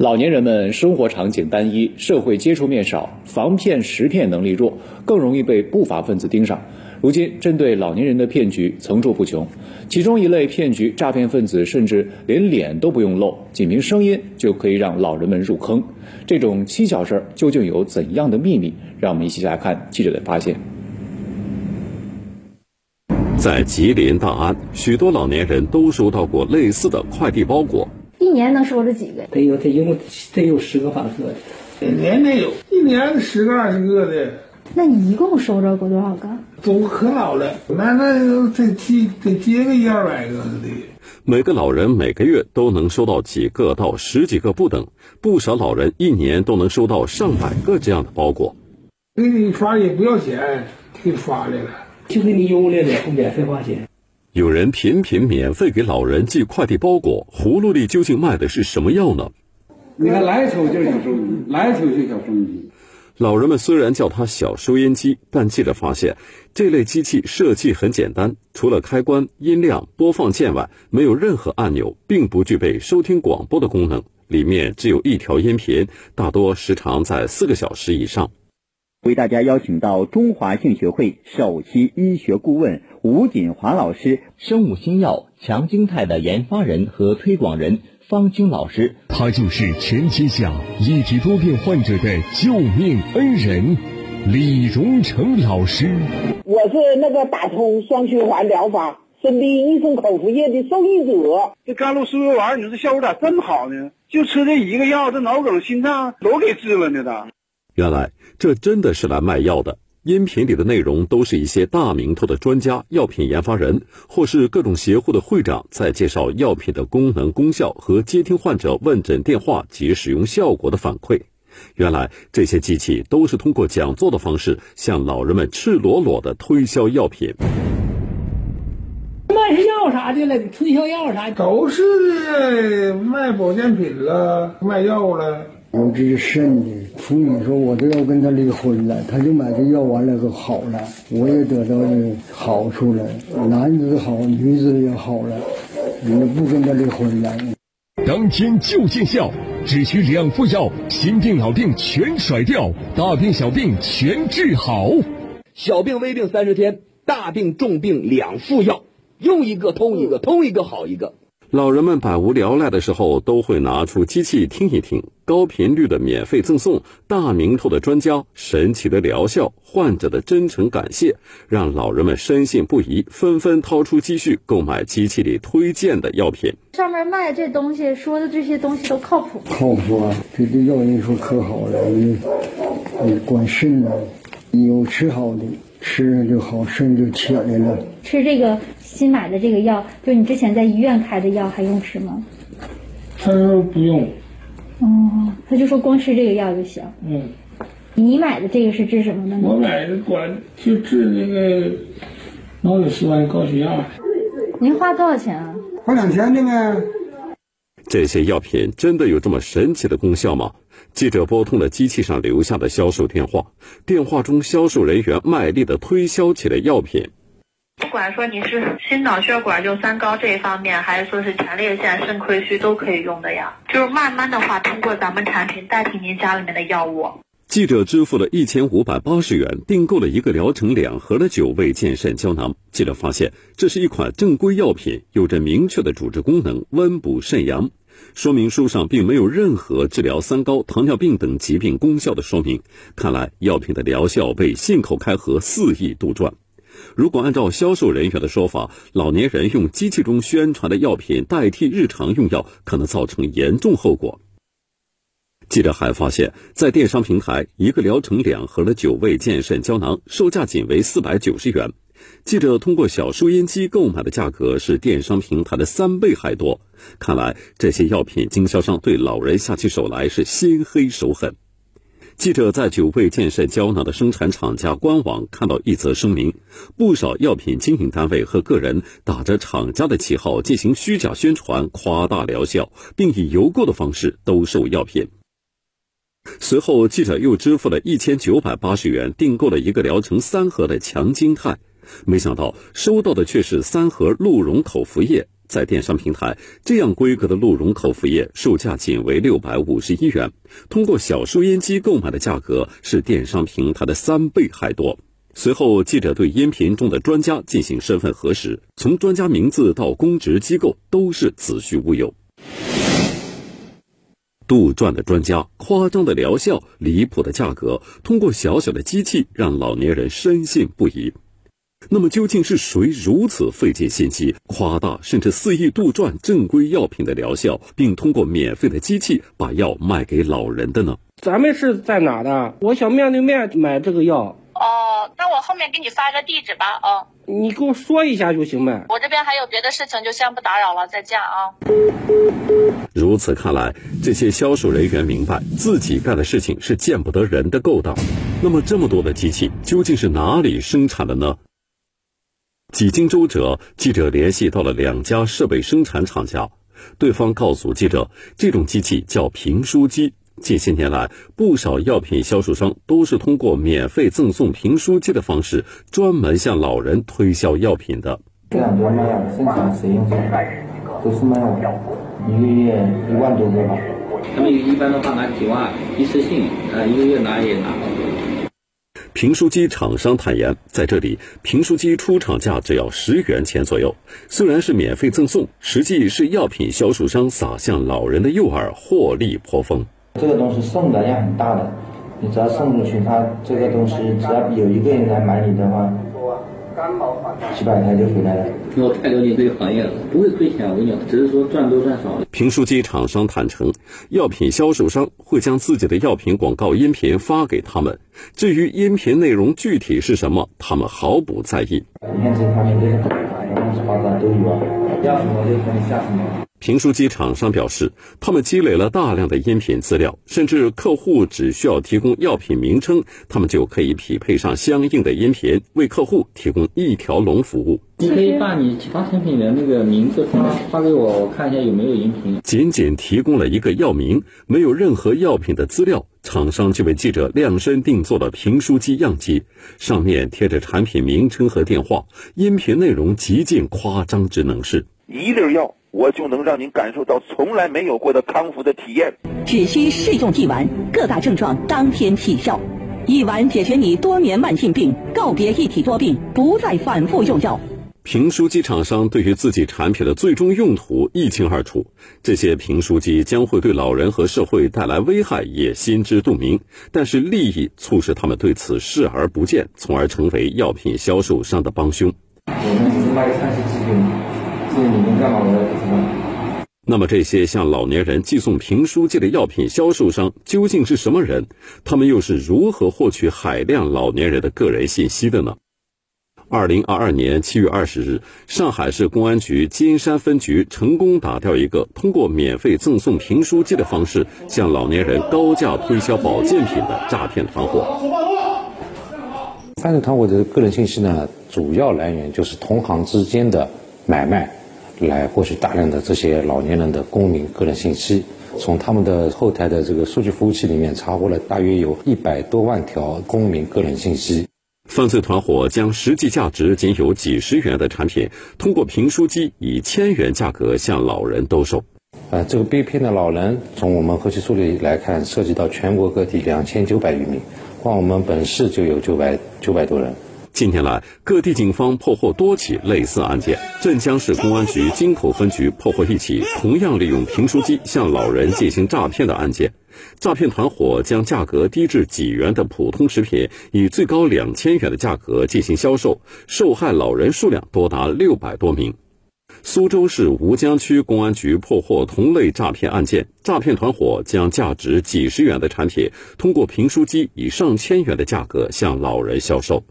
老年人们生活场景单一，社会接触面少，防骗识骗能力弱，更容易被不法分子盯上。如今，针对老年人的骗局层出不穷，其中一类骗局，诈骗分子甚至连脸都不用露，仅凭声音就可以让老人们入坑。这种蹊跷事儿究竟有怎样的秘密？让我们一起来看记者的发现。在吉林大安，许多老年人都收到过类似的快递包裹。一年能收着几个？得有，得有，得有十个八个的，年得有，一年十个二十个的。那你一共收着过多少个？都可老了，那那得接得接个一二百个的。每个老人每个月都能收到几个到十几个不等，不少老人一年都能收到上百个这样的包裹。给你发也不要钱，给你发来了，就给你邮来了，不免费花钱。有人频频免费给老人寄快递包裹，葫芦里究竟卖的是什么药呢？你看来头就是小收音机，来头就是小收音机。老人们虽然叫它小收音机，但记者发现，这类机器设计很简单，除了开关、音量、播放键外，没有任何按钮，并不具备收听广播的功能。里面只有一条音频，大多时长在四个小时以上。为大家邀请到中华性学会首席医学顾问吴锦华老师，生物新药强精肽的研发人和推广人方清老师，他就是全天下一体多病患者的救命恩人李荣成老师。我是那个打通双循环疗法生病医生口服液的受益者。这甘露舒悦丸，你说这效果咋这么好呢？就吃这一个药，这脑梗、心脏都给治了呢，的。原来这真的是来卖药的。音频里的内容都是一些大名头的专家、药品研发人，或是各种协会的会长在介绍药品的功能、功效和接听患者问诊电话及使用效果的反馈。原来这些机器都是通过讲座的方式向老人们赤裸裸的推销药品。卖药啥的了，推销药啥都是卖保健品了，卖药了。有这肾的妇女说：“我都要跟他离婚了。”他就买这药完了就好了，我也得到了好处了，男子好，女子也好了，我不跟他离婚了。当天就见效，只需两副药，心病老病全甩掉，大病小病全治好。小病微病三十天，大病重病两副药，用一个通一个，通一个好一个。老人们百无聊赖的时候，都会拿出机器听一听，高频率的免费赠送，大名头的专家，神奇的疗效，患者的真诚感谢，让老人们深信不疑，纷纷掏出积蓄购买机器里推荐的药品。上面卖这东西说的这些东西都靠谱？靠谱啊！这这药人说可好了，你你管肾呢，有吃好的，吃上就好，肾就起来了。吃这个。新买的这个药，就你之前在医院开的药，还用吃吗？他说不用。哦，他就说光吃这个药就行。嗯。你买的这个是治什么的呢？我买的管就治那个脑血栓、高血压。您花多少钱啊？花两千的呢。这些药品真的有这么神奇的功效吗？记者拨通了机器上留下的销售电话，电话中销售人员卖力的推销起了药品。不管说你是心脑血管就三高这一方面，还是说是前列腺、肾亏虚，都可以用的呀。就是慢慢的话，通过咱们产品代替您家里面的药物。记者支付了一千五百八十元，订购了一个疗程两盒的九味健肾胶囊。记者发现，这是一款正规药品，有着明确的主治功能，温补肾阳。说明书上并没有任何治疗三高、糖尿病等疾病功效的说明。看来，药品的疗效被信口开河，肆意杜撰。如果按照销售人员的说法，老年人用机器中宣传的药品代替日常用药，可能造成严重后果。记者还发现，在电商平台，一个疗程两盒的九味健肾胶囊售价仅为四百九十元。记者通过小收音机购买的价格是电商平台的三倍还多。看来，这些药品经销商对老人下起手来是心黑手狠。记者在九味健肾胶囊的生产厂家官网看到一则声明：不少药品经营单位和个人打着厂家的旗号进行虚假宣传，夸大疗效，并以邮购的方式兜售药品。随后，记者又支付了一千九百八十元订购了一个疗程三盒的强筋肽，没想到收到的却是三盒鹿茸口服液。在电商平台，这样规格的鹿茸口服液售价仅为六百五十一元，通过小收音机购买的价格是电商平台的三倍还多。随后，记者对音频中的专家进行身份核实，从专家名字到公职机构都是子虚乌有。杜撰的专家，夸张的疗效，离谱的价格，通过小小的机器让老年人深信不疑。那么，究竟是谁如此费尽心机，夸大甚至肆意杜撰正规药品的疗效，并通过免费的机器把药卖给老人的呢？咱们是在哪的？我想面对面买这个药。哦，那我后面给你发个地址吧。哦，你给我说一下就行呗。我这边还有别的事情，就先不打扰了，再见啊。如此看来，这些销售人员明白自己干的事情是见不得人的勾当。那么，这么多的机器究竟是哪里生产的呢？几经周折，记者联系到了两家设备生产厂家，对方告诉记者，这种机器叫评书机。近些年来，不少药品销售商都是通过免费赠送评书机的方式，专门向老人推销药品的。这两家卖药生产实验室都是卖一个月一万多个吧。他们一般的话拿几万，一次性，呃，一个月拿也拿。评书机厂商坦言，在这里，评书机出厂价只要十元钱左右。虽然是免费赠送，实际是药品销售商撒向老人的诱饵，获利颇丰。这个东西送的量很大的，你只要送出去，他这个东西只要有一个人来买你的话，几百台就回来了。我太了解这个行业了，不会亏钱，我跟你讲，只是说赚多赚少。评书机厂商坦诚，药品销售商会将自己的药品广告音频发给他们，至于音频内容具体是什么，他们毫不在意。你看这方面这个乱七八糟都有啊，要什么就给你下什么。评书机厂商表示，他们积累了大量的音频资料，甚至客户只需要提供药品名称，他们就可以匹配上相应的音频，为客户提供一条龙服务。你可以把你其他产品的那个名字发发给我，我看一下有没有音频。仅仅提供了一个药名，没有任何药品的资料，厂商就为记者量身定做了评书机样机，上面贴着产品名称和电话，音频内容极尽夸张之能事。一粒药。我就能让您感受到从来没有过的康复的体验。只需试用一丸，各大症状当天起效，一丸解决你多年慢性病，告别一体多病，不再反复用药。评书机厂商对于自己产品的最终用途一清二楚，这些评书机将会对老人和社会带来危害也心知肚明，但是利益促使他们对此视而不见，从而成为药品销售商的帮凶。我们只是卖三十几那么，这些向老年人寄送评书机的药品销售商究竟是什么人？他们又是如何获取海量老年人的个人信息的呢？二零二二年七月二十日，上海市公安局金山分局成功打掉一个通过免费赠送评书机的方式向老年人高价推销保健品的诈骗团伙。犯罪团伙的个人信息呢，主要来源就是同行之间的买卖。来获取大量的这些老年人的公民个人信息，从他们的后台的这个数据服务器里面查获了大约有一百多万条公民个人信息。犯罪团伙将实际价值仅有几十元的产品，通过评书机以千元价格向老人兜售。呃，这个被骗的老人，从我们后期梳理来看，涉及到全国各地两千九百余名，光我们本市就有九百九百多人。近年来，各地警方破获多起类似案件。镇江市公安局京口分局破获一起同样利用评书机向老人进行诈骗的案件。诈骗团伙将价格低至几元的普通食品，以最高两千元的价格进行销售，受害老人数量多达六百多名。苏州市吴江区公安局破获同类诈骗案件，诈骗团伙将价值几十元的产品，通过评书机以上千元的价格向老人销售。